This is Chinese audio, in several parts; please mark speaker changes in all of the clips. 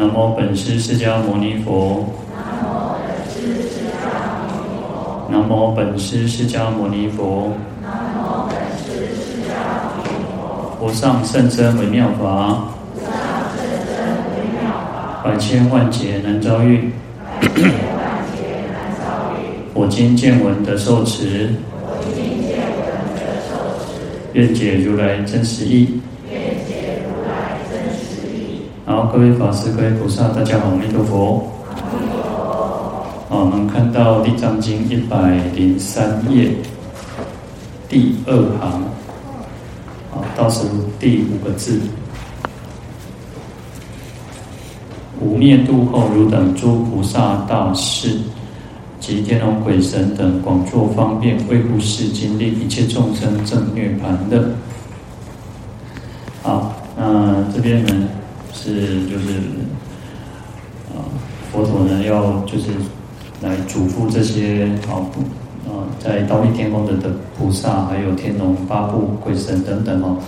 Speaker 1: 南无本师释迦牟尼佛。南无本师释迦牟尼佛。南无本师释迦牟尼佛。无上甚深微妙法。无上甚深微妙法。百千万劫难遭遇。百千万劫难遭遇。我今见闻得受持。我今见闻得受持。愿解如来真实义。好，各位法师、各位菩萨，大家好，阿弥陀佛。好，我们看到《地藏经》一百零三页第二行，好，倒数第五个字：无灭度后，汝等诸菩萨大士及天龙鬼神等，广作方便，为护世经，历一切众生正涅盘的。好，那这边呢？是，就是，啊，佛陀呢要就是来嘱咐这些啊，啊，在忉利天宫的的菩萨，还有天龙八部鬼神等等哦，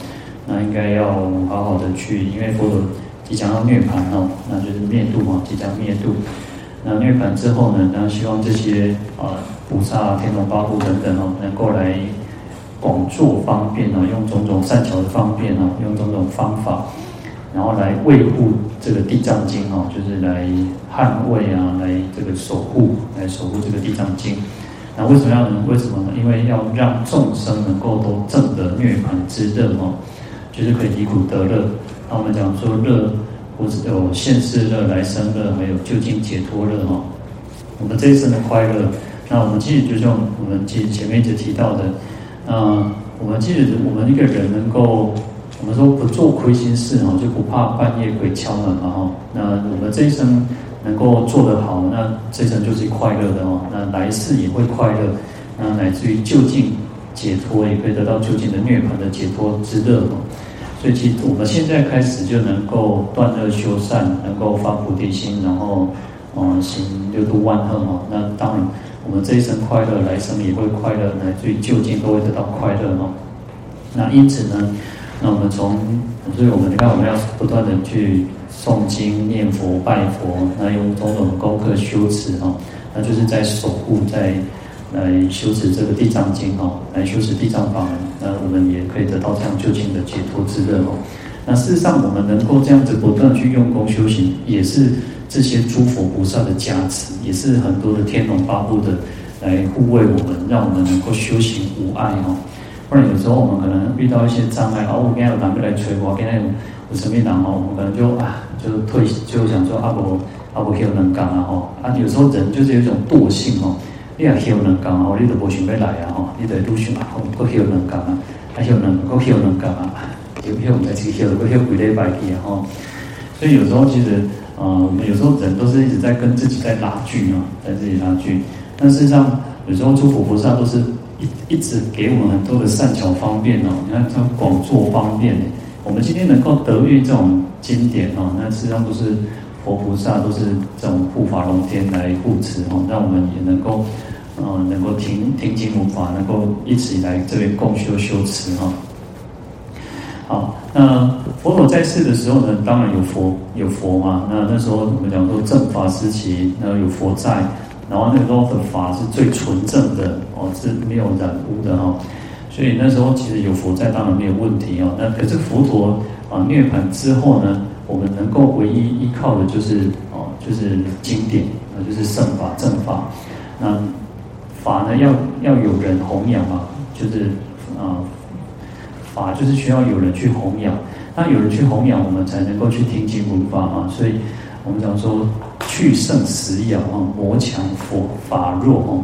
Speaker 1: 那应该要好好的去，因为佛陀即将要涅槃哦，那就是灭度嘛，即将灭度。那涅槃之后呢，那希望这些啊菩萨、天龙八部等等哦，能够来广作方便啊，用种种善巧的方便啊，用种种方法。然后来维护这个地藏经哦，就是来捍卫啊，来这个守护，来守护这个地藏经。那为什么要呢？为什么呢？因为要让众生能够都证得涅槃之乐哦，就是可以离苦得乐。那我们讲说乐，不是有现世乐、来生乐，还有究竟解脱乐哦。我们这一生的快乐，那我们其实就像我们前前面一直提到的，嗯，我们即使我们一个人能够。我们说不做亏心事哈，就不怕半夜鬼敲门嘛哈。那我们这一生能够做得好，那这一生就是快乐的哦。那来世也会快乐，那乃至于究竟解脱，也可以得到究竟的涅槃的解脱之乐哦。所以，其实我们现在开始就能够断恶修善，能够发菩提心，然后嗯行六度万行哦。那当然，我们这一生快乐，来生也会快乐，乃至于究竟都会得到快乐哦。那因此呢，那我们从，所以我们你看，我们要不断的去诵经、念佛、拜佛，那用种种功课修持哈，那就是在守护，在来修持这个地藏经哈，来修持地藏法门，那我们也可以得到这样究竟的解脱之乐哦。那事实上，我们能够这样子不断去用功修行，也是这些诸佛菩萨的加持，也是很多的天龙八部的来护卫我们，让我们能够修行无碍哦。不然有时候我们可能遇到一些障碍，哦，我今天有哪个来催我，今天有有什么人哦，我们可能就啊，就退，就想说阿伯阿伯有能干啊吼，啊有时候人就是有一种惰性哦，你也有能干哦，你都不想要来啊吼，你得都想啊，我有能干啊，还有能，我有能干啊，有有在这个有，我有几礼拜去啊吼，所以有时候其实，呃，我们有时候人都是一直在跟自己在拉锯啊，在自己拉锯，但事实上有时候诸佛菩萨都是。一直给我们很多的善巧方便哦，你看他广作方便，我们今天能够得遇这种经典哦，那实际上都是佛菩萨，都是这种护法龙天来护持哦，让我们也能够，呃，能够听听经闻法，能够一起来这边共修修持哈。好，那佛陀在世的时候呢，当然有佛有佛嘛，那那时候我们讲说正法时期，那有佛在。然后那个时候的法是最纯正的哦，是没有染污的哈，所以那时候其实有佛在，当然没有问题哦。那可是佛陀啊涅槃之后呢，我们能够唯一依靠的就是哦，就是经典啊，就是圣法正法。那法呢，要要有人弘扬嘛，就是啊，法就是需要有人去弘扬。那有人去弘扬，我们才能够去听经闻法嘛。所以我们讲说。去圣时遥啊，魔强佛法弱哦，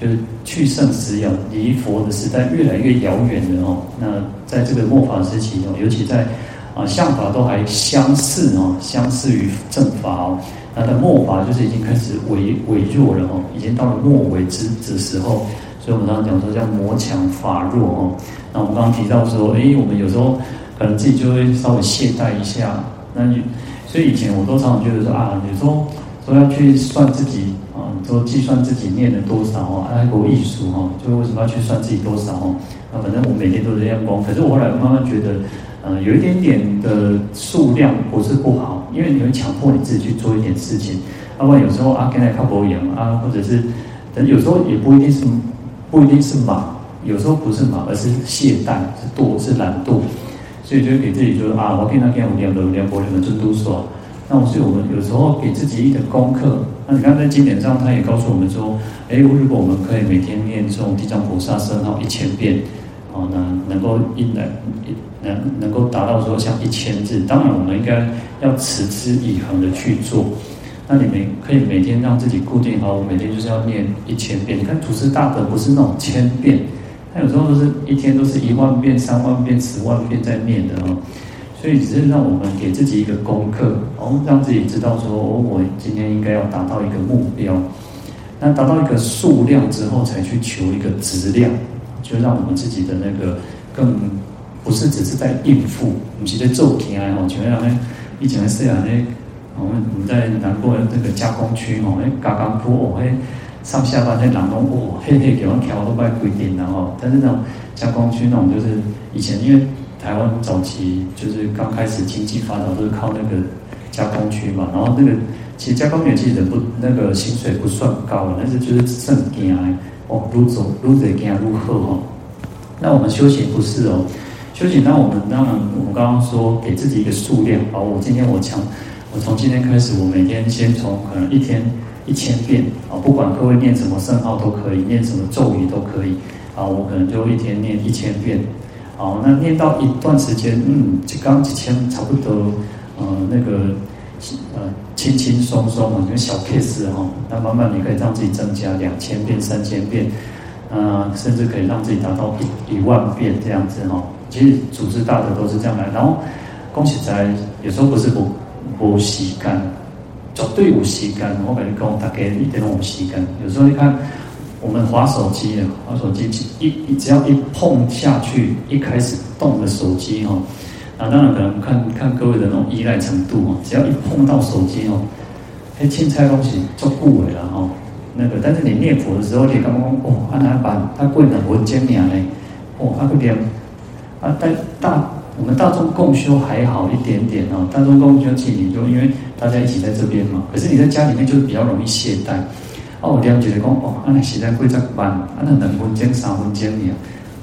Speaker 1: 就是去圣时遥，离佛的时代越来越遥远了哦。那在这个末法时期哦，尤其在啊相法都还相似哦，相似于正法哦，那在末法就是已经开始微微弱了哦，已经到了末尾之之时候。所以我们刚刚讲说叫魔强法弱哦。那我们刚刚提到说，哎，我们有时候可能自己就会稍微懈怠一下。那你所以以前我都常常觉得说啊，有时候。说要去算自己啊，说计算自己念了多少哦，爱国艺术哦，就为什么要去算自己多少哦？那反正我每天都是这样讲，可是我后来慢慢觉得，呃，有一点点的数量不是不好，因为你会强迫你自己去做一点事情。要不然有时候啊，跟来靠博赢啊，或者是等有时候也不一定是不一定是忙，有时候不是忙，而是懈怠，是惰，是懒惰。所以就给自己说啊，我跟他讲五点的五点博你们就都说。那我所以我们有时候给自己一点功课。那你看在经典上，他也告诉我们说，哎，如果我们可以每天念这种地藏菩萨圣号一千遍。哦，那能够一能能能够达到说像一千字，当然我们应该要持之以恒的去做。那你们可以每天让自己固定好，我每天就是要念一千遍。你看祖师大德不是那种千遍，他有时候都是一天都是一万遍、三万遍、十万遍在念的哦。所以只是让我们给自己一个功课，哦，让自己知道说，哦，我今天应该要达到一个目标。那达到一个数量之后，才去求一个质量。就让我们自己的那个更不是只是在应付，不是在做起来哦。前面那以前是啊，那我们我们在南部的那个加工区哦，哎，加工铺哦，嘿，上下班在南东哦，嘿嘿，给我调都怪规定的哦。但是那种加工区那种，就是以前因为台湾早期就是刚开始经济发展都是靠那个加工区嘛，然后那个其实加工员其实不那个薪水不算高，但是就是挣钱的。哦，如走如贼给他如鹤哦。那我们修行不是哦，修行那我们当然，我们刚刚说给自己一个数量。好，我今天我强，我从今天开始，我每天先从可能一天一千遍啊，不管各位念什么圣号都可以，念什么咒语都可以啊，我可能就一天念一千遍。好，那念到一段时间，嗯，就刚几千差不多，呃，那个。呃，轻轻松松嘛，就小 case 哈，那慢慢你可以让自己增加两千遍、三千遍，呃，甚至可以让自己达到一一万遍这样子哈。其实组织大的都是这样来，然后恭喜在有时候不是不不习惯，绝对有习惯。我感觉跟我大概一点都有习惯。有时候你看我们滑手机啊，滑手机一一只要一碰下去，一开始动的手机哈。啊，当然可能看看各位的那种依赖程度哦，只要一碰到手机哦，哎，青菜东西就不为了哈。那个，但是你念佛的时候，你刚刚哦，阿难把他跪的文经念嘞，哦，阿个点，啊，但大我们大众共修还好一点点哦，大众共修其实你就因为大家一起在这边嘛，可是你在家里面就比较容易懈怠。哦，我这样觉得讲哦，阿难现在跪在班，阿难两分钟三分钟念。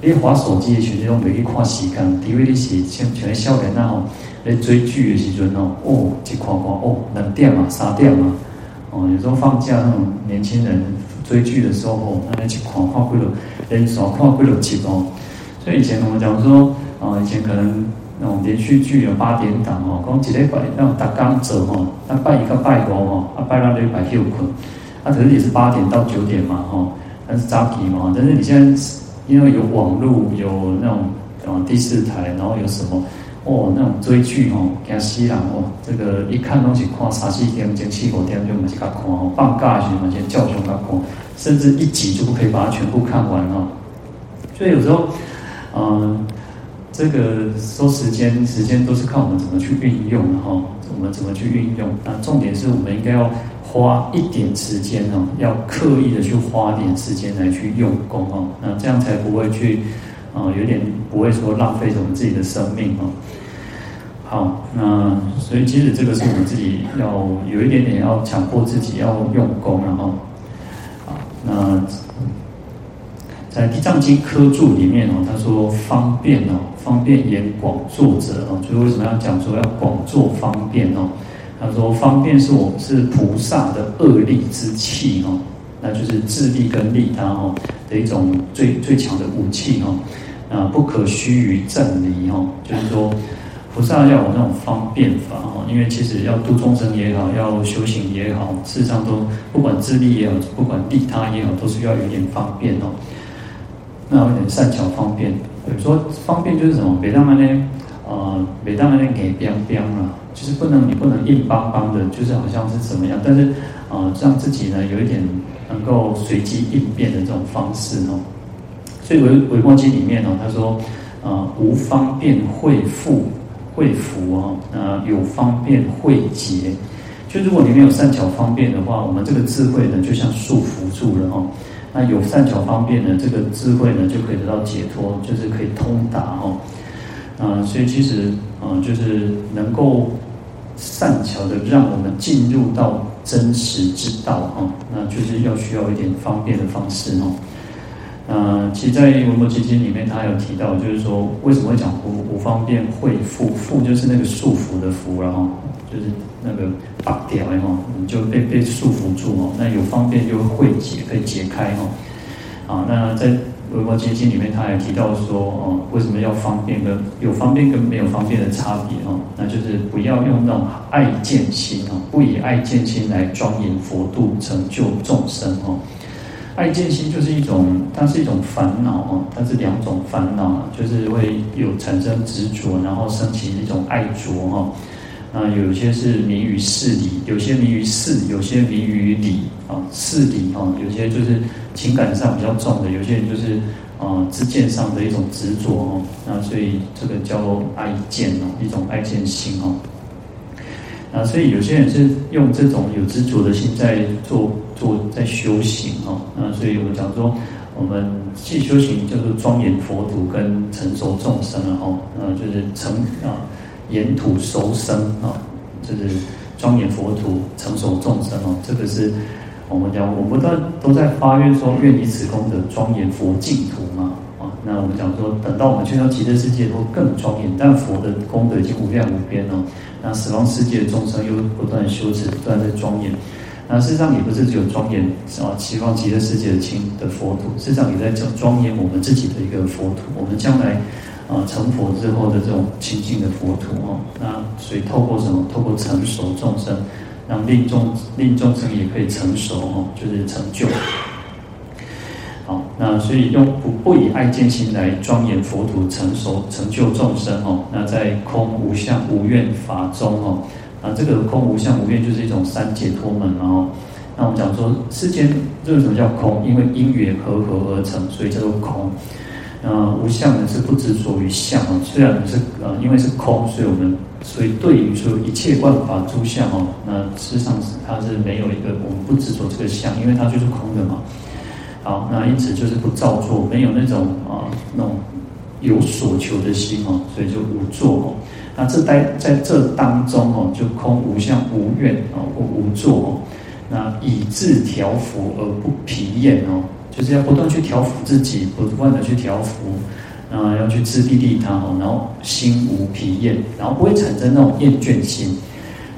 Speaker 1: 你划手机的时阵，拢袂去看时间，除非你是像像少年啊吼，咧追剧的时阵吼，哦，一看看哦，两点啊，三点啊，哦，有时候放假那种年轻人追剧的时候哦，那一看看几落，连续看几落集哦。所以以前我们讲说，啊，以前可能那种连续剧有八点档哦，讲一礼拜那种逐工做吼，啊拜一个拜五吼，啊拜六礼拜休困，啊，可是也是八点到九点嘛吼，但是早起嘛，但是你现在。因为有网络，有那种啊第四台，然后有什么哦那种追剧哦，惊死人哦，这个一看东西看三四点，前七五点就没去看哦，放假时嘛先叫熊看，甚至一集就不可以把它全部看完哦。所以有时候，嗯，这个说时间，时间都是看我们怎么去运用哈，我们怎么去运用。那重点是我们应该要。花一点时间哦，要刻意的去花点时间来去用功哦，那这样才不会去，啊，有点不会说浪费我们自己的生命哦。好，那所以其实这个是我们自己要有一点点要强迫自己要用功然后，好，那在《地藏经》科注里面哦，他说方便哦，方便言广作者哦，所以为什么要讲说要广作方便哦？他说：“方便是我们是菩萨的恶力之器哦，那就是自力跟利他哦的一种最最强的武器哦，啊不可须臾正离哦，就是说菩萨要有那种方便法哦，因为其实要度众生也好，要修行也好，事实上都不管自利也好，不管利他也好，都是要有点方便哦。那有点善巧方便，比如说方便就是什么？北当然呢，呃，别让呢给边边啊。”就是不能，你不能硬邦邦的，就是好像是怎么样，但是，呃，让自己呢有一点能够随机应变的这种方式哦。所以《维维摩经》里面哦，他说，呃，无方便会富会福哦，呃，有方便会劫。就如果你没有善巧方便的话，我们这个智慧呢就像束缚住了哦。那有善巧方便呢，这个智慧呢就可以得到解脱，就是可以通达哦。啊、呃，所以其实啊、呃，就是能够善巧的让我们进入到真实之道啊、哦，那就是要需要一点方便的方式哦。那，其实，在《文摩詰经》里面，他有提到，就是说，为什么会讲无无方便会缚？缚就是那个束缚的缚，然后就是那个绑掉，然后你就被被束缚住哦。那有方便就会会解，可以解开哦。啊，那在《维摩詰经》里面，他也提到说，哦，为什么要方便跟有方便跟没有方便的差别哦？那就是不要用那种爱见心哦，不以爱见心来庄严佛度，成就众生哦。爱见心就是一种，它是一种烦恼哦，它是两种烦恼，就是会有产生执着，然后升起一种爱着哈。那有些是迷于事理，有些迷于事，有些迷于理啊，事理啊，有些就是情感上比较重的，有些人就是啊，知见上的一种执着哦。那所以这个叫做爱见哦，一种爱见心哦。啊，所以有些人是用这种有执着的心在做做在修行哦。那所以我们讲说，我们既修行叫做庄严佛土跟成熟众生了哦。呃，就是成啊，沿土熟生啊，就是庄严佛土成熟众生哦。这个是我们讲，我们都都在发愿说，愿以此功德庄严佛净土嘛。啊，那我们讲说，等到我们去到极乐世界，会更庄严。但佛的功德已经无量无边哦。那死亡世界的众生又不断修持，不断在庄严。那事实上也不是只有庄严啊，西方极乐世界的清的佛土，事实上也在庄庄严我们自己的一个佛土。我们将来啊成佛之后的这种清净的佛土哦。那所以透过什么？透过成熟众生，让令众令众生也可以成熟哦，就是成就。好，那所以用不不以爱见心来庄严佛土，成熟成就众生哦。那在空无相无愿法中哦，啊这个空无相无愿就是一种三解脱门哦。那我们讲说世间为什么叫空？因为因缘和合而成，所以叫做空。那无相呢是不执着于相哦。虽然是呃因为是空，所以我们所以对于说一切万法诸相哦，那事实上是它是没有一个我们不执着这个相，因为它就是空的嘛。好，那因此就是不造作，没有那种啊那种有所求的心哦，所以就无作哦。那这在在这当中哦，就空无相无愿哦，或无作哦。那以自调伏而不疲厌哦，就是要不断去调伏自己，不断的去调伏，啊，要去自利利他哦，然后心无疲厌，然后不会产生那种厌倦心。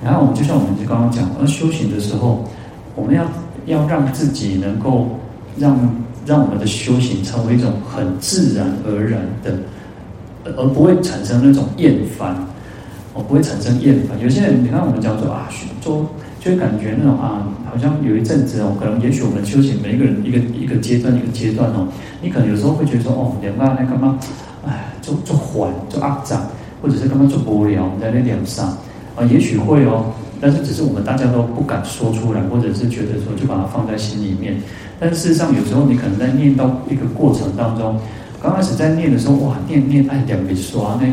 Speaker 1: 然后我们就像我们就刚刚讲，而修行的时候，我们要要让自己能够。让让我们的修行成为一种很自然而然的，而不会产生那种厌烦，哦，不会产生厌烦。有些人，你看我们讲说啊，就就会感觉那种啊，好像有一阵子哦，可能也许我们修行每一个人一个一个阶段一个阶段哦，你可能有时候会觉得说哦，两个那干嘛，哎，就就缓就压涨，或者是干嘛就无聊，我们在那点上啊，也许会哦，但是只是我们大家都不敢说出来，或者是觉得说就把它放在心里面。但事实上，有时候你可能在念到一个过程当中，刚开始在念的时候，哇，念念哎两笔刷那，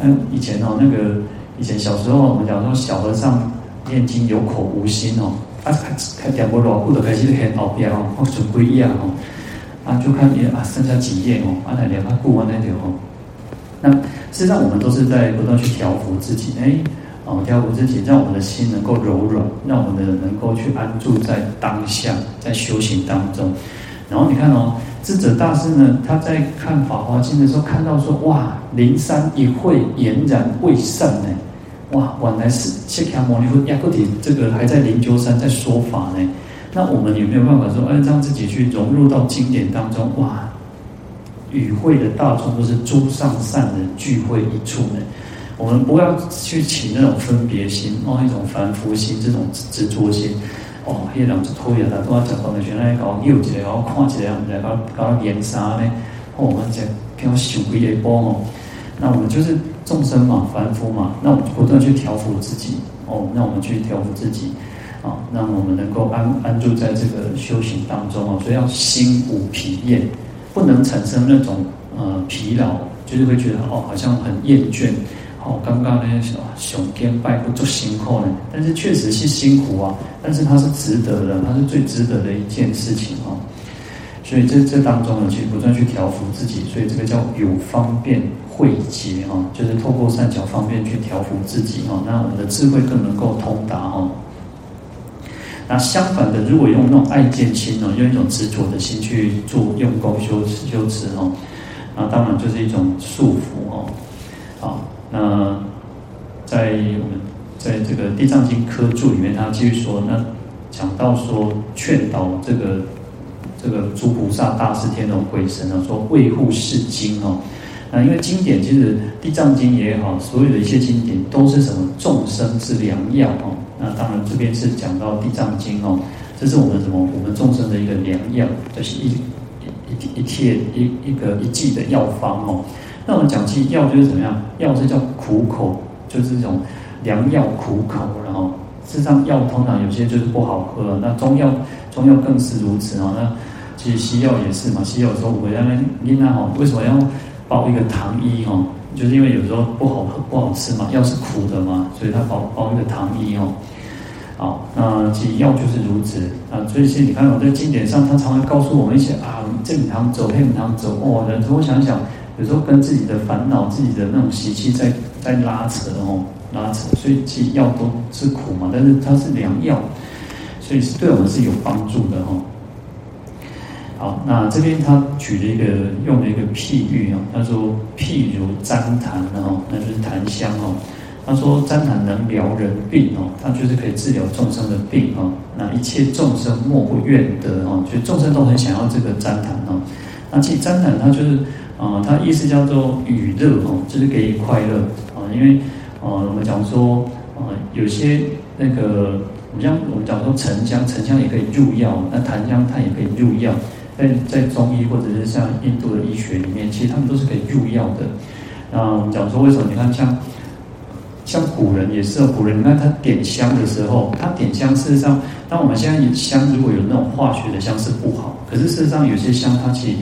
Speaker 1: 嗯，以前哦，那个以前小时候我们讲说小和尚念经有口无心哦，啊开点波罗，或者开始很后边哦，或准备一样哦，啊就看你啊剩下几页哦，啊来两个过完那条哦，那事实上我们都是在不断去调服自己哎。哦，调服自己，让我们的心能够柔软，让我们的能够去安住在当下，在修行当中。然后你看哦，智者大师呢，他在看《法华经》的时候，看到说，哇，灵山一会俨然未散呢，哇，原来是释迦牟尼佛亚克提这个还在灵鹫山在说法呢。那我们有没有办法说，哎，让自己去融入到经典当中？哇，与会的大众都是诸上善人聚会一处呢。我们不要去起那种分别心哦，一种凡夫心，这种执着心哦。那两只拖牙的都要讲到那些来搞幼稚，然后看起来来搞搞连杀呢。哦，我们讲给我修一波哦。那我们就是众生嘛，凡夫嘛，那我们不断去调伏自己哦。那我们去调伏自己啊，那我们能够安安住在这个修行当中哦。所以要心无疲厌，不能产生那种呃疲劳，就是会觉得哦，好像很厌倦。哦，刚刚呢，熊天拜不做辛苦呢，但是确实是辛苦啊，但是它是值得的，它是最值得的一件事情哦。所以这这当中呢，其实不断去调伏自己，所以这个叫有方便慧解哈，就是透过善巧方便去调伏自己哈，那我们的智慧更能够通达哈。那相反的，如果用那种爱见心呢，用一种执着的心去做用功修修持哈，那当然就是一种束缚哦。好，那在我们在这个《地藏经》科注里面，他继续说，那讲到说劝导这个这个诸菩萨、大士、天龙、鬼神啊，说为护是经哦。那因为经典其实《地藏经》也好，所有的一些经典都是什么众生之良药哦。那当然这边是讲到《地藏经》哦，这是我们什么我们众生的一个良药，就是一一一贴一一个一剂的药方哦。那我们讲起药就是怎么样？药是叫苦口，就是这种良药苦口，然后事实上药通常有些就是不好喝，那中药中药更是如此啊。那其实西药也是嘛，西药有时候我们那边你看哈，为什么要？包一个糖衣哈，就是因为有时候不好喝不好吃嘛，药是苦的嘛，所以它包包一个糖衣哦。好，那其实药就是如此啊。所以其实你看我在经典上，他常常告诉我们一些啊，这米汤走，那米汤走哦。人我想想，有时候跟自己的烦恼、自己的那种习气在在拉扯哦，拉扯。所以其实药都是苦嘛，但是它是良药，所以是对我们是有帮助的哈。好，那这边他举了一个用了一个譬喻啊，他说譬如旃檀哦，那就是檀香哦。他说旃檀能疗人病哦，它就是可以治疗众生的病哦。那一切众生莫不愿得哦，就众生都很想要这个旃檀哦。那其实旃檀它就是啊，它意思叫做与乐哦，就是给予快乐啊。因为啊，我们讲说啊，有些那个，我们讲我们讲说沉香，沉香也可以入药，那檀香它也可以入药。在在中医或者是像印度的医学里面，其实他们都是可以入药的。那我们讲说为什么？你看像像古人也是，古人你看他点香的时候，他点香事实上，当我们现在香如果有那种化学的香是不好，可是事实上有些香它其实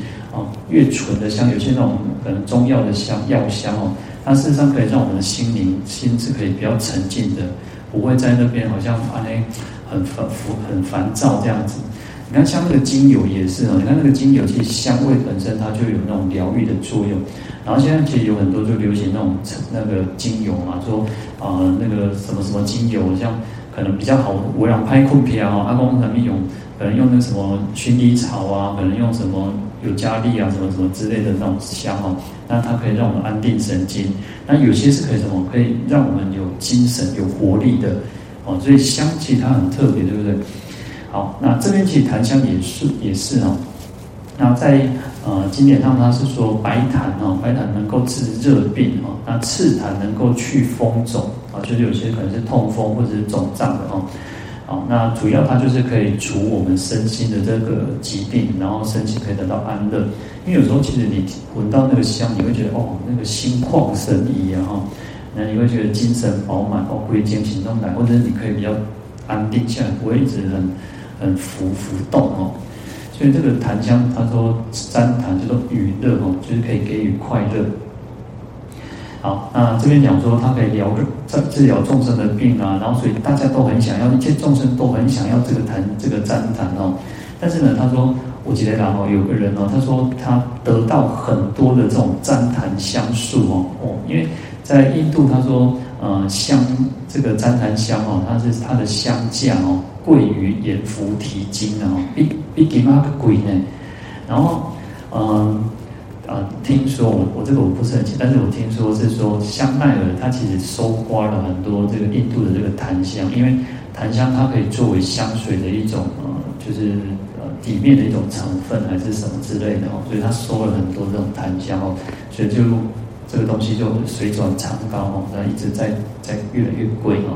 Speaker 1: 越纯的香，有些那种可能中药的香药香哦，它事实上可以让我们的心灵心是可以比较沉静的，不会在那边好像啊那很烦很烦躁这样子。你看，像那个精油也是哦。你看那个精油，其实香味本身它就有那种疗愈的作用。然后现在其实有很多就流行那种那个精油嘛，说啊、那个什么什么精油，像可能比较好，我让拍空片啊，阿公他们用可能用那什么薰衣草啊，可能用什么有加力啊，什么什么之类的那种香哦。那它可以让我们安定神经。那有些是可以什么？可以让我们有精神、有活力的哦。所以香气它很特别，对不对？好，那这边其实檀香也是也是哦。那在呃经典上，它是说白檀哦，白檀能够治热病哦。那赤檀能够去风肿啊，就是有些可能是痛风或者是肿胀的哦。好，那主要它就是可以除我们身心的这个疾病，然后身心可以得到安乐。因为有时候其实你闻到那个香，你会觉得哦，那个心旷神怡啊哈，那你会觉得精神饱满哦，归精神中来，或者是你可以比较安定下来，不会一直很。很浮浮动哦，所以这个檀香，他说三檀叫做娱乐哦，就是可以给予快乐。好，那这边讲说它可以疗治治疗众生的病啊，然后所以大家都很想要，一切众生都很想要这个坛这个旃檀哦。但是呢，他说我记得然后有个人哦，他说他得到很多的这种旃檀香树哦哦，因为在印度他说呃香这个旃檀香哦，它是它的香价哦。贵于盐浮提金啊，比比金妈个贵呢。然后，嗯啊，听说我我这个我不是很清，但是我听说是说香奈儿它其实收刮了很多这个印度的这个檀香，因为檀香它可以作为香水的一种呃，就是呃底面的一种成分还是什么之类的哦，所以它收了很多这种檀香哦，所以就这个东西就水涨船高哦，那一直在在越来越贵哦。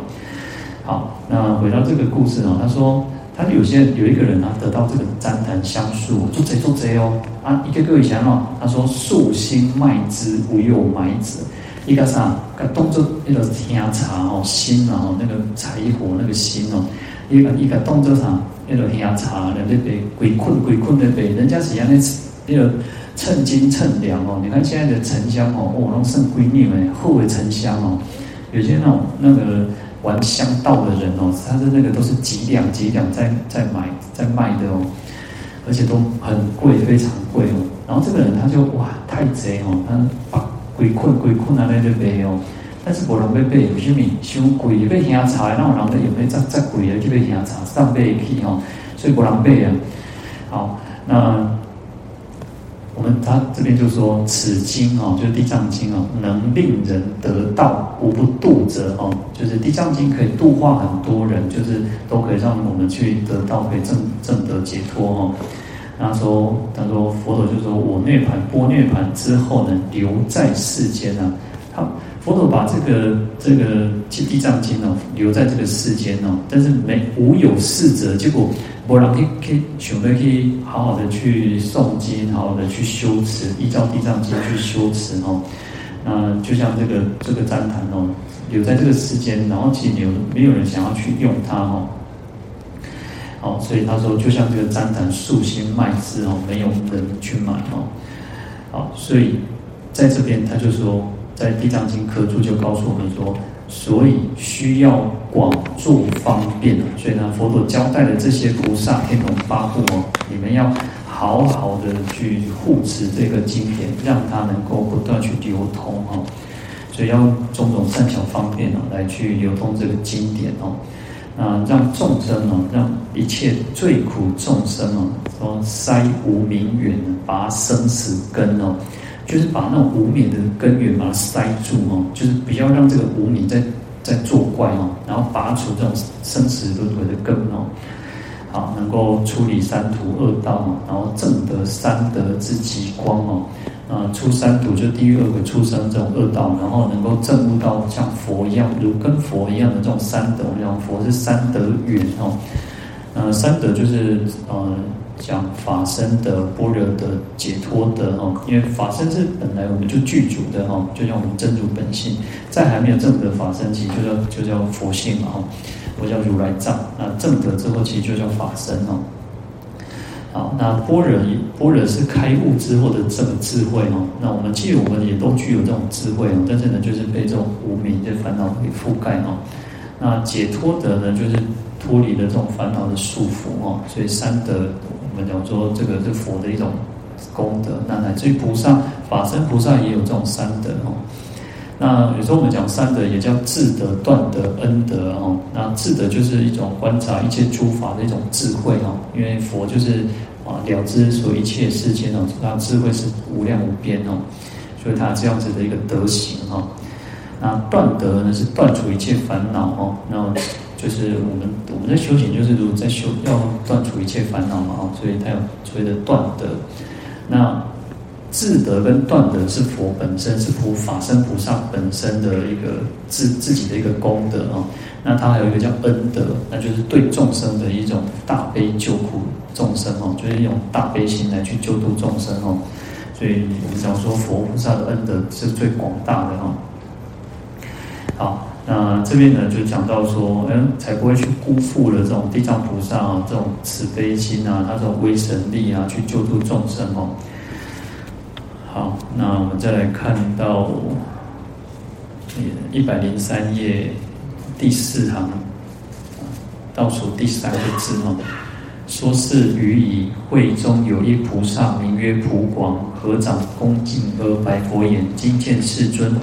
Speaker 1: 好，那回到这个故事哦，他说他有些有一个人啊，得到这个旃檀香树，做贼做贼哦。啊，一个个以前哦，他说树心麦枝无有埋子，一个啥，个动作那个听茶哦，心哦，那个柴火那个心哦，一个一个动作上那个听茶，那个被鬼困鬼困的被，人家是让那那个称斤称两哦，你看现在的沉香哦，哦，那剩闺蜜们后为沉香哦，有些那种那个。玩香道的人哦，他的那个都是几两几两在在买在卖的哦，而且都很贵，非常贵哦。然后这个人他就哇太贼哦，他把鬼困鬼困啊，那就没有。但是无人要买，有啥物？伤贵，要喝茶，那有人在用？那再再贵的去要喝茶，上买去哦，所以无人买啊。好，那我们他这边就说，此经哦，就是《地藏经》哦，能令人得道，无不度者哦，就是《地藏经》可以度化很多人，就是都可以让我们去得到，可以证证得解脱哦。他说：“他说佛陀就说我涅盘波涅盘之后呢，留在世间啊。他佛陀把这个这个《地藏经》哦，留在这个世间哦，但是没无有事者，结果没人可以可以选择可以好好的去诵经，好好的去修持，依照《地藏经》去修持哦。那就像这个这个旃檀哦，留在这个世间，然后其实有没有人想要去用它哦。”哦，所以他说，就像这个旃檀素心麦子哦，没有人去买哦。好，所以在这边他就说，在《地藏经》科注就告诉我们说，所以需要广作方便。所以呢，佛陀交代的这些菩萨天龙八部哦，你们要好好的去护持这个经典，让它能够不断去流通哦。所以要种种善巧方便哦，来去流通这个经典哦。啊，让众生哦，让一切罪苦众生哦，说塞无明缘，拔生死根哦，就是把那种无明的根源把它塞住哦，就是不要让这个无明在在作怪哦，然后拔除这种生死轮回的根哦，好，能够处理三途恶道哦，然后证得三德之极光哦。啊，出三途就地狱恶鬼出生这种恶道，然后能够证悟到像佛一样，如跟佛一样的这种三德，这种佛是三德缘哦。呃，三德就是呃讲法身的、般若的、解脱的哦。因为法身是本来我们就具足的哈，就像我们真如本性，在还没有证得法身期，就叫就叫佛性嘛哈，或叫如来藏。那证得之后，其实就叫法身哦。好，那般若般若是开悟之后的这个智慧哦。那我们其实我们也都具有这种智慧哦，但是呢，就是被这种无明的烦恼给覆盖哦。那解脱德呢，就是脱离了这种烦恼的束缚哦。所以三德，我们讲说这个是佛的一种功德。那乃至于菩萨、法身菩萨也有这种三德哦。那有时候我们讲三德，也叫智德、断德、恩德哦。那智德就是一种观察一切诸法的一种智慧哦。因为佛就是啊了知所有一切世间哦，他智慧是无量无边哦，所以他这样子的一个德行哦。那断德呢，是断除一切烦恼哦。那就是我们我们在修行，就是如果在修要断除一切烦恼嘛哦，所以他有所谓的断德。那智德跟断德是佛本身，是佛法身菩萨本身的一个自自己的一个功德啊。那它还有一个叫恩德，那就是对众生的一种大悲救苦众生哦，就是用大悲心来去救度众生哦。所以我们讲说佛菩萨的恩德是最广大的哈。好，那这边呢就讲到说，嗯，才不会去辜负了这种地藏菩萨啊这种慈悲心啊，他这种威神力啊，去救助众生哦。好，那我们再来看到一百零三页第四行，倒数第三个字哦。说是余已，会中有一菩萨，名曰普广，合掌恭敬而白佛言：“今见世尊，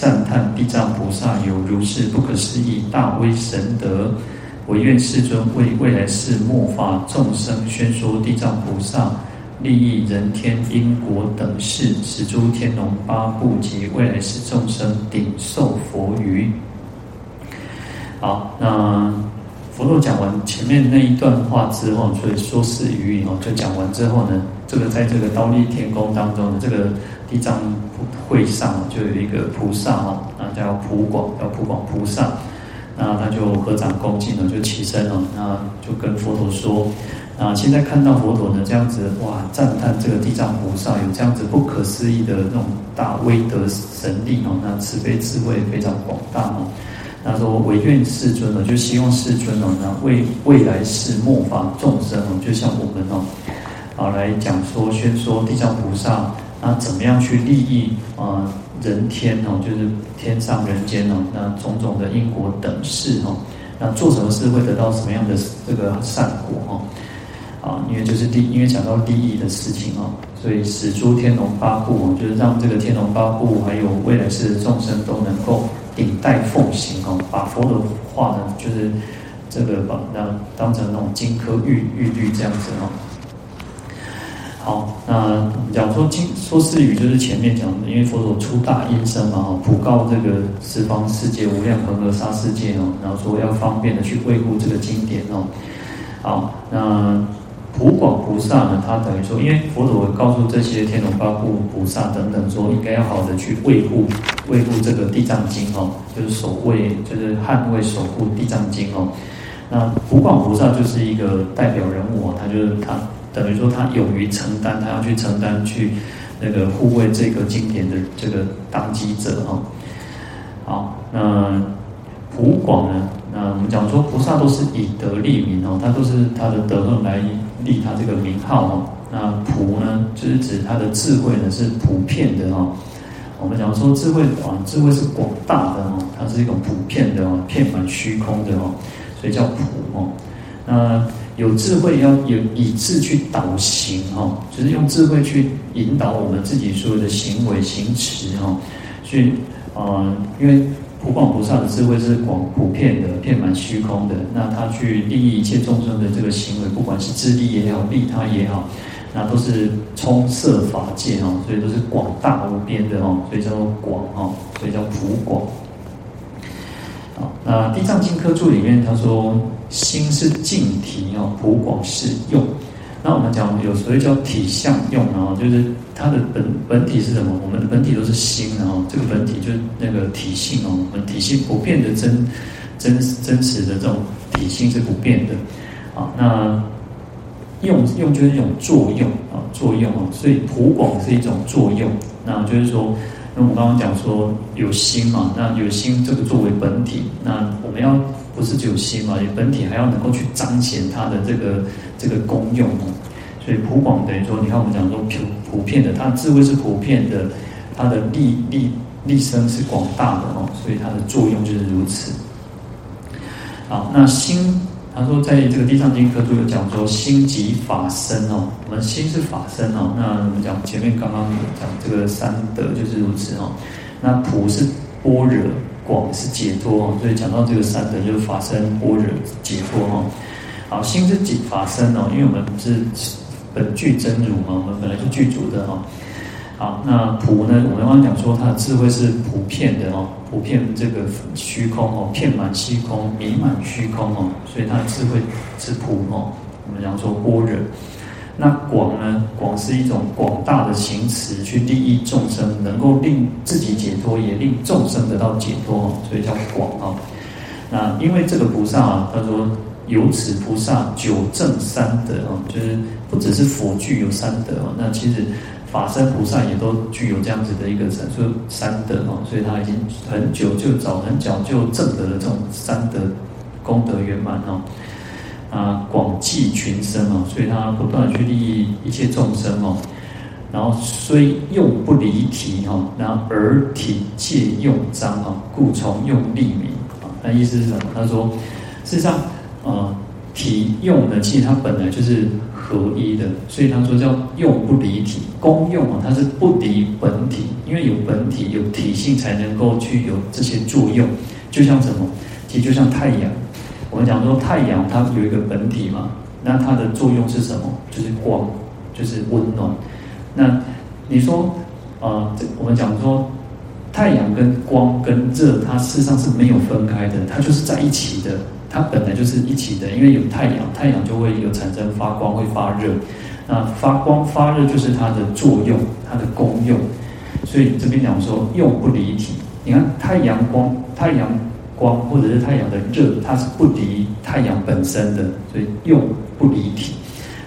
Speaker 1: 赞叹地藏菩萨有如是不可思议大威神德，唯愿世尊为未来世末法众生宣说地藏菩萨。”利益人天因果等事，使诸天龙八部及未来世众生顶受佛语。好，那佛陀讲完前面那一段话之后，所以说是余已哦，就讲完之后呢，这个在这个忉利天宫当中的这个地藏会上就有一个菩萨哦，那叫普广，叫普广菩萨，那他就合掌恭敬了，就起身了，那就跟佛陀说。啊，现在看到佛陀呢，这样子哇，赞叹这个地藏菩萨有这样子不可思议的那种大威德神力哦，那慈悲智慧非常广大哦。他说唯愿世尊呢，就希望世尊哦，那为未来世末法众生哦，就像我们哦，啊来讲说宣说地藏菩萨那怎么样去利益啊人天哦，就是天上人间哦，那种种的因果等事哦，那做什么事会得到什么样的这个善果哦。啊，因为就是利，因为讲到利益的事情哦，所以使诸天龙八部哦，就是让这个天龙八部还有未来世的众生都能够顶戴奉行哦，把佛的话呢，就是这个把那当成那种金科玉玉律这样子哦。好，那讲说经说四语，就是前面讲的，因为佛陀出大音声嘛，哈，普告这个十方世界无量恒河沙世界哦，然后说要方便的去卫护这个经典哦。好，那。普广菩萨呢，他等于说，因为佛陀告诉这些天龙八部菩萨等等说，应该要好的去卫护、卫护这个地藏经哦，就是守卫，就是捍卫、守护地藏经哦。那普广菩萨就是一个代表人物啊，他就是他等于说他勇于承担，他要去承担去那个护卫这个经典的这个当机者哦。好，那。普广呢？那我们讲说，菩萨都是以德立名哦，他都是他的德论来立他这个名号哦。那普呢，就是指他的智慧呢是普遍的哦。我们讲说智慧啊，智慧是广大的哦，它是一种普遍的哦，遍满虚空的哦，所以叫普哦。那有智慧要有以智去导行哦，就是用智慧去引导我们自己所有的行为行持哦。所以啊，因为。普广菩萨的智慧是广普遍的，遍满虚空的。那他去利益一切众生的这个行为，不管是自利也好，利他也好，那都是充色法界哦，所以都是广大无边的哦，所以叫做广哦，所以叫普广。好，那《地藏经科注》里面他说，心是净体哦，普广是用。那我们讲有所谓叫体相用，啊就是它的本本体是什么？我们的本体都是心，啊这个本体就是那个体性哦，我们体性不变的真真真实的这种体性是不变的啊。那用用就是一种作用啊，作用啊，所以普广是一种作用。那就是说，那我刚刚讲说有心嘛，那有心这个作为本体，那我们要。不是只有心嘛，本体还要能够去彰显它的这个这个功用哦。所以普广等于说，你看我们讲说普普遍的，它的智慧是普遍的，它的力力力生是广大的哦，所以它的作用就是如此。好，那心，他说在这个地藏经科注有讲说，心即法身哦，我们心是法身哦。那我们讲前面刚刚讲这个三德就是如此哦。那普是般若。广是解脱哦，所以讲到这个三德就是法身、般若、解脱哈。好，心是即法身哦，因为我们是本具真如嘛，我们本来就具足的哈。好，那普呢？我们刚刚讲说，它的智慧是普遍的哦，普遍这个虚空哦，遍满虚空，弥满虚空哦，所以它的智慧是普哦。我们讲说般若。那广呢？广是一种广大的行持，去利益众生，能够令自己解脱，也令众生得到解脱哦，所以叫广啊。那因为这个菩萨啊，他说由此菩萨九正三德啊，就是不只是佛具有三德啊，那其实法身菩萨也都具有这样子的一个三说三德哦，所以他已经很久就早很早就证得了这种三德功德圆满哦。啊，广济群生哦，所以他不断的去利益一切众生哦。然后虽用不离体哈，然后而体借用彰哈，故从用立名啊。那意思是什么？他说，事实上，呃，体用呢，其实它本来就是合一的，所以他说叫用不离体，功用啊，它是不离本体，因为有本体有体性，才能够去有这些作用。就像什么？其实就像太阳。我们讲说太阳它有一个本体嘛，那它的作用是什么？就是光，就是温暖。那你说，呃，我们讲说太阳跟光跟热，它事实上是没有分开的，它就是在一起的，它本来就是一起的。因为有太阳，太阳就会有产生发光，会发热。那发光发热就是它的作用，它的功用。所以这边讲说用不离体。你看太阳光，太阳。光或者是太阳的热，它是不离太阳本身的，所以用不离体。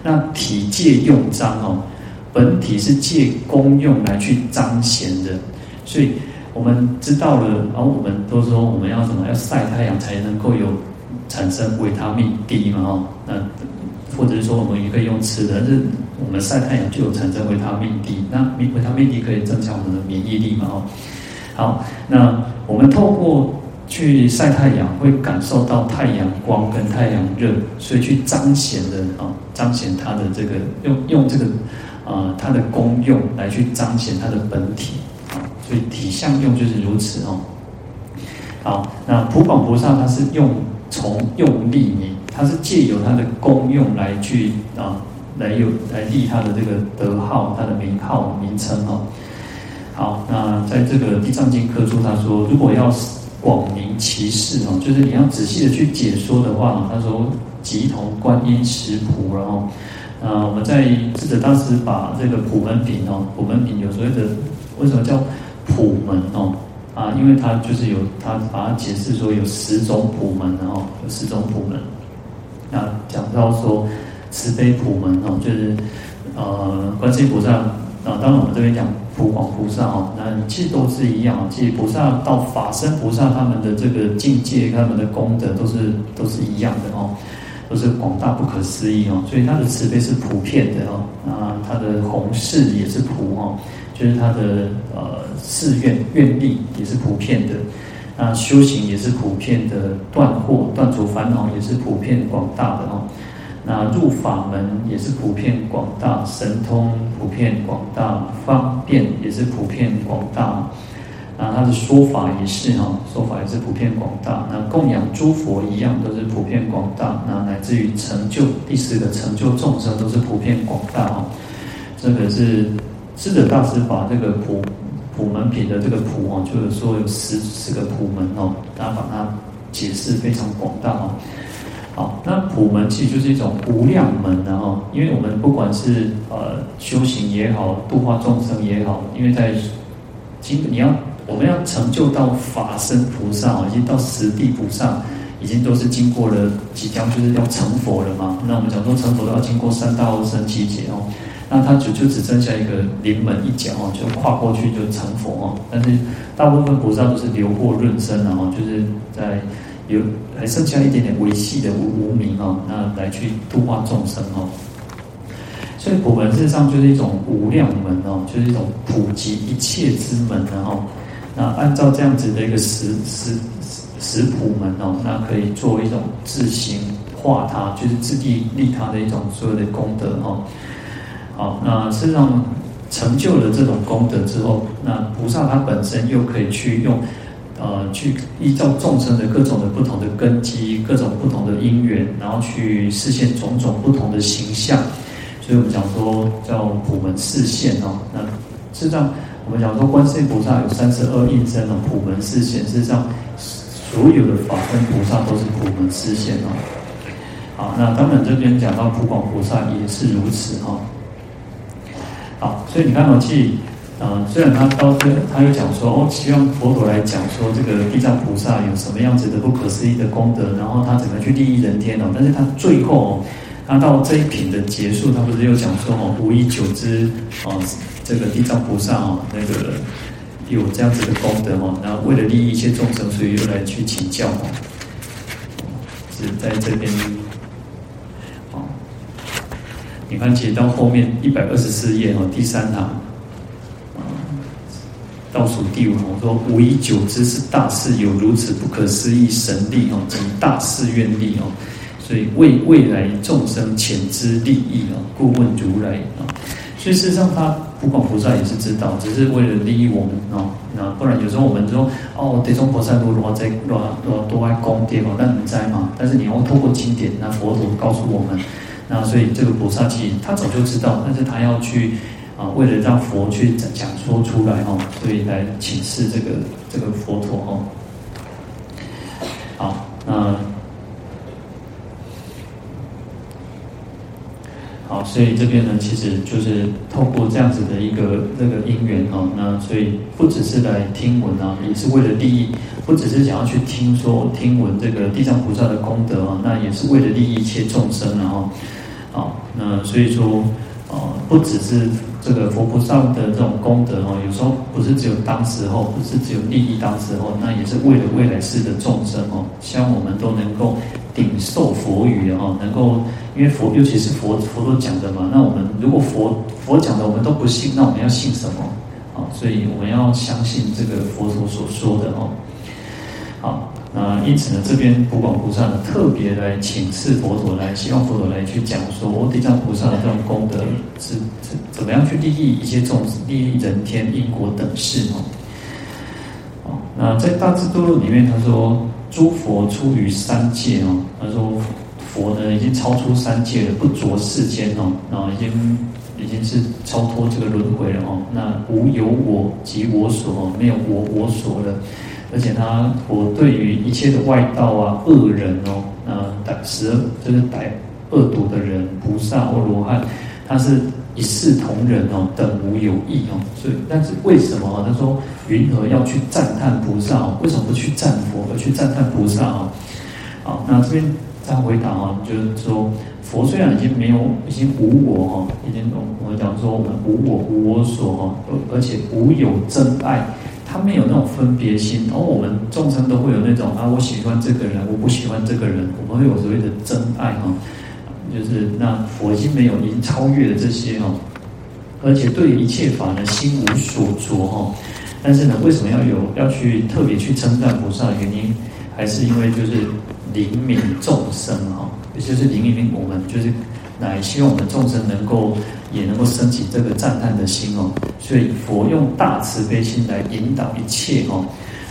Speaker 1: 那体借用彰哦，本体是借功用来去彰显的。所以我们知道了，然后我们都说我们要什么？要晒太阳才能够有产生维他命 D 嘛哦。那或者是说我们也可以用吃的，但是我们晒太阳就有产生维他命 D。那维他命 D 可以增强我们的免疫力嘛哦。好，那我们透过去晒太阳，会感受到太阳光跟太阳热，所以去彰显的啊，彰显它的这个用用这个啊它的功用来去彰显它的本体啊，所以体相用就是如此哦。好，那普广菩萨他是用从用利你，他是借由他的功用来去啊来有来立他的这个德号，他的名号名称哦。好，那在这个《地藏经》科注他说，如果要广明其事哦，就是你要仔细的去解说的话，他说即同观音实普，然后，啊，我们在智者大师把这个普门品哦，普门品有所谓的为什么叫普门哦？啊，因为他就是有他把它解释说有十种普门，哦有十种普门。那讲到说慈悲普门哦，就是呃观世音菩萨啊，当然我们这边讲。普广菩萨哦，那其实都是一样。其实菩萨到法身菩萨，他们的这个境界、他们的功德都是都是一样的哦，都是广大不可思议哦。所以他的慈悲是普遍的哦，那他的弘誓也是普哦，就是他的呃誓愿愿力也是普遍的，那修行也是普遍的，断惑断除烦恼也是普遍广大的哦。那入法门也是普遍广大，神通普遍广大，方便也是普遍广大。那他的说法也是哈，说法也是普遍广大。那供养诸佛一样都是普遍广大。那乃至于成就第四个成就众生都是普遍广大哈。这个是智者大师把这个普普门品的这个普哦，就是说有十十个普门哦，他把它解释非常广大哦。好，那普门其实就是一种无量门，然后，因为我们不管是呃修行也好，度化众生也好，因为在经你要我们要成就到法身菩萨，已经到十地菩萨，已经都是经过了即将就是要成佛了嘛。那我们讲说成佛都要经过三大阿僧只劫哦，那他就就只剩下一个临门一脚哦，就跨过去就成佛哦。但是大部分菩萨都是流过润生，然后就是在。有还剩下一点点微细的无无明哦，那来去度化众生哦。所以普门事实上就是一种无量门哦，就是一种普及一切之门然后，那按照这样子的一个十十十普门哦，那可以做一种自行化他，就是自利利他的一种所有的功德哦。好，那事实上成就了这种功德之后，那菩萨他本身又可以去用。呃，去依照众生的各种的不同的根基，各种不同的因缘，然后去示现种种不同的形象。所以我们讲说叫普门示现哦。那事实上，我们讲说观世音菩萨有三十二应身哦，普门示现。事实上，所有的法身菩萨都是普门示现哦。好，那当然这边讲到普广菩萨也是如此哈。好，所以你看到其啊、呃，虽然他到这，他又讲说哦，希望佛陀来讲说这个地藏菩萨有什么样子的不可思议的功德，然后他怎么去利益人天哦。但是他最后哦，他到这一品的结束，他不是又讲说哦，无以久之哦，这个地藏菩萨哦，那个有这样子的功德哦，然后为了利益一切众生，所以又来去请教哦，是在这边。你看，其实到后面一百二十四页哦，第三行。倒数第五，我说无以久之是大士有如此不可思议神力哦，及大誓愿力哦，所以为未来众生前之利益哦，故问如来啊。所以事实上，他不管菩萨也是知道，只是为了利益我们哦。那不然有时候我们说哦，地藏菩萨如果在多多多爱功德哦，那你在吗？但是你要透过经典，那佛陀告诉我们，那所以这个菩萨其实他早就知道，但是他要去。啊，为了让佛去讲说出来哦，所以来请示这个这个佛陀哦。好，那好，所以这边呢，其实就是透过这样子的一个这个因缘哦，那所以不只是来听闻啊，也是为了利益，不只是想要去听说听闻这个地藏菩萨的功德啊，那也是为了利益一切众生然后，好，那所以说。哦，不只是这个佛菩萨的这种功德哦，有时候不是只有当时候，不是只有利益当时候，那也是为了未来世的众生哦，希望我们都能够顶受佛语哦，能够因为佛尤其是佛佛陀讲的嘛，那我们如果佛佛讲的我们都不信，那我们要信什么？啊，所以我们要相信这个佛陀所说的哦。好，那因此呢，这边普广菩萨呢特别来请示佛陀来，希望佛陀来去讲说，哦，地藏菩萨的这种功德是是怎么样去利益一些众生，利益人天因果等事哦。好，那在大智度论里面，他说诸佛出于三界哦，他说佛呢已经超出三界了，不着世间哦，那已经已经是超脱这个轮回了哦，那无有我及我所哦，没有我我所了。而且他，我对于一切的外道啊、恶人哦，那歹十就是歹恶毒的人、菩萨或罗汉，他是一视同仁哦，等无有异哦。所以，但是为什么他说云何要去赞叹菩萨？为什么不去赞佛而去赞叹菩萨哦？好，那这边再回答啊，就是说佛虽然已经没有，已经无我哈，已经我们讲说我们无我无我所哈，而而且无有真爱。他没有那种分别心，而我们众生都会有那种啊，我喜欢这个人，我不喜欢这个人，我们会有所谓的真爱哈，就是那佛经没有，已经超越了这些哈，而且对一切法呢，心无所着哈。但是呢，为什么要有要去特别去称赞菩萨的原因，还是因为就是怜悯众生哈，也就是怜悯我们，就是来希望我们众生能够。也能够升起这个赞叹的心哦，所以佛用大慈悲心来引导一切哦，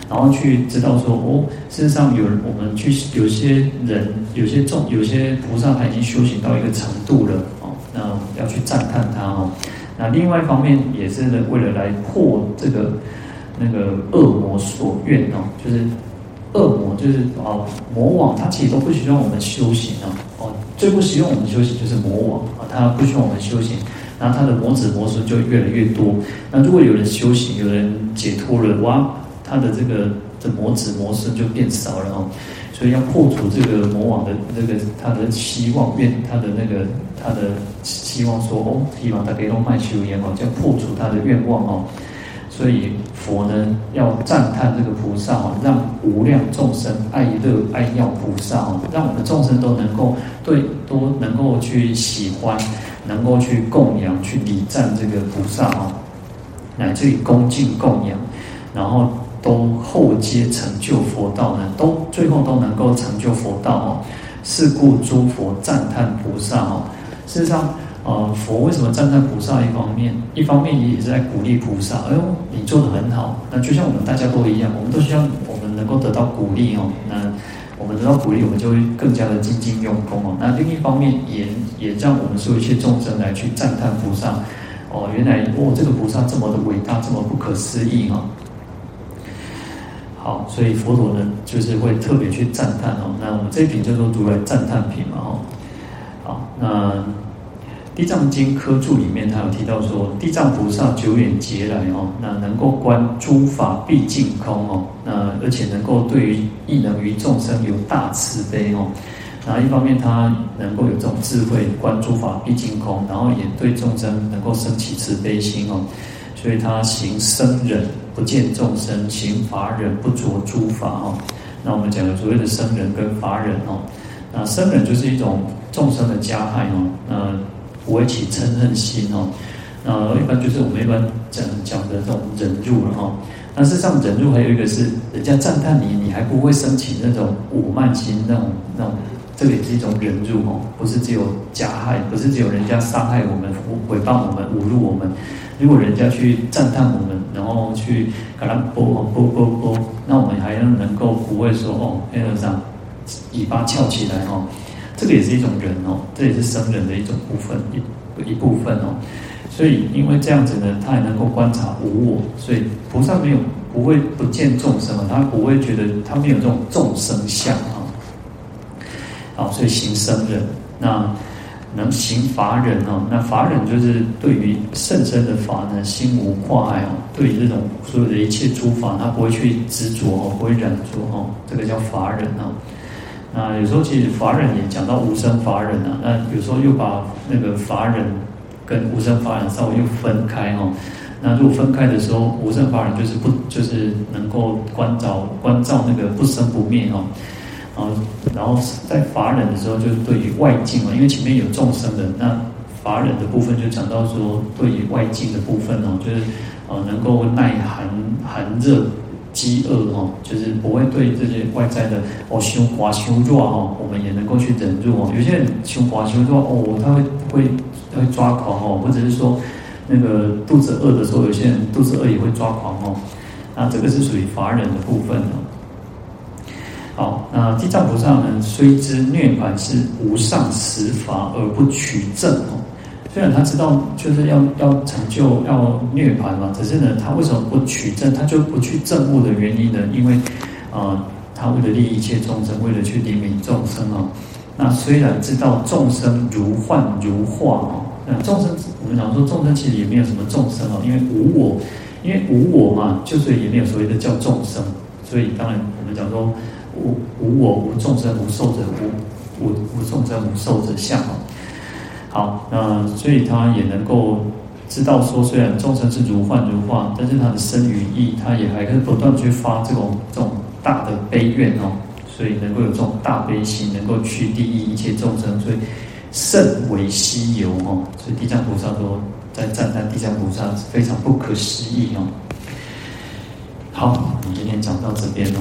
Speaker 1: 然后去知道说哦，事实上有我们去有些人有些众有些菩萨他已经修行到一个程度了哦，那要去赞叹他哦，那另外一方面也是为了来破这个那个恶魔所愿哦，就是恶魔就是哦魔王他其实都不希望我们修行哦，哦最不希望我们修行就是魔王啊，他不希望我们修行。然后他的魔子魔孙就越来越多。那如果有人修行，有人解脱了，哇，他的这个的魔子魔孙就变少了哦。所以要破除这个魔王的那个他的希望，愿他的那个他的希望说哦，希望他给我卖修言哦，这样破除他的愿望哦。所以佛呢要赞叹这个菩萨哦，让无量众生爱乐爱要菩萨哦，让我们众生都能够对都能够去喜欢。能够去供养、去礼赞这个菩萨哦，乃至于恭敬供养，然后都后皆成就佛道呢，都最后都能够成就佛道哦。是故诸佛赞叹菩萨哦。事实上，呃，佛为什么赞叹菩萨？一方面，一方面也是在鼓励菩萨。哎呦，你做得很好。那就像我们大家都一样，我们都希望我们能够得到鼓励哦。那我们得到鼓励，我们就会更加的精进用功哦。那另一方面也，也让我们所有一切众生来去赞叹菩萨哦。原来哦，这个菩萨这么的伟大，这么不可思议哈、哦。好，所以佛陀呢，就是会特别去赞叹哦。那我们这一品叫做如来赞叹品嘛哦。好，那。《地藏经》科注里面，他有提到说，地藏菩萨久远劫来哦，那能够观诸法毕竟空哦，那而且能够对于亦能于众生有大慈悲哦。然后一方面他能够有这种智慧观诸法毕竟空，然后也对众生能够升起慈悲心哦。所以他行僧人不见众生，行法忍不着诸法哦。那我们讲的所谓的僧人跟法忍哦，那僧人就是一种众生的加害哦，那。不会起嗔恨心哦，那一般就是我们一般讲讲的这种忍辱了哈。那事实上忍辱还有一个是，人家赞叹你，你还不会升起那种侮慢心，那种那种，这个也是一种忍辱哦。不是只有加害，不是只有人家伤害我们、诽谤我们、侮辱我们。如果人家去赞叹我们，然后去给他啵啵啵啵，那我们还要能够不会说哦，那个啥，尾巴翘起来哦。这个也是一种人哦，这也是僧人的一种部分一一部分哦，所以因为这样子呢，他还能够观察无我，所以菩萨没有不会不见众生啊，他不会觉得他没有这种众生相啊，好，所以行僧人，那能行法忍哦，那法忍就是对于甚深的法呢，心无挂碍哦，对于这种所有的一切诸法，他不会去执着哦，不会染着哦，这个叫法忍哦。那有时候其实法忍也讲到无生法忍啊，那有时候又把那个法忍跟无生法忍稍微又分开哦。那如果分开的时候，无生法忍就是不就是能够观照观照那个不生不灭哦。啊，然后在法忍的时候，就是对于外境嘛，因为前面有众生的，那法忍的部分就讲到说，对于外境的部分哦，就是呃能够耐寒寒热饥饿哦，就是不会对这些外在的哦胸滑胸弱哦，我们也能够去忍住哦。有些人胸滑胸弱哦，他会会他会抓狂哦，或者是说那个肚子饿的时候，有些人肚子饿也会抓狂哦。那这个是属于法忍的部分哦。好，那地藏菩萨呢，虽知涅槃是无上实法而不取证哦。虽然他知道就是要要成就要涅槃嘛，可是呢，他为什么不取证？他就不去证悟的原因呢？因为，呃，他为了利益一切众生，为了去怜悯众生哦。那虽然知道众生如幻如化哦，那众生我们讲说众生其实也没有什么众生哦，因为无我，因为无我嘛，就是也没有所谓的叫众生。所以当然我们讲说无无我无众生无受者无无无众生无受者相哦。好，那所以他也能够知道说，虽然众生是如幻如化，但是他的身与意，他也还可以不断去发这种这种大的悲愿哦，所以能够有这种大悲心，能够去利益一切众生，所以甚为希有哦。所以地藏菩萨说，在赞叹地藏菩萨非常不可思议哦。好，我们今天讲到这边哦，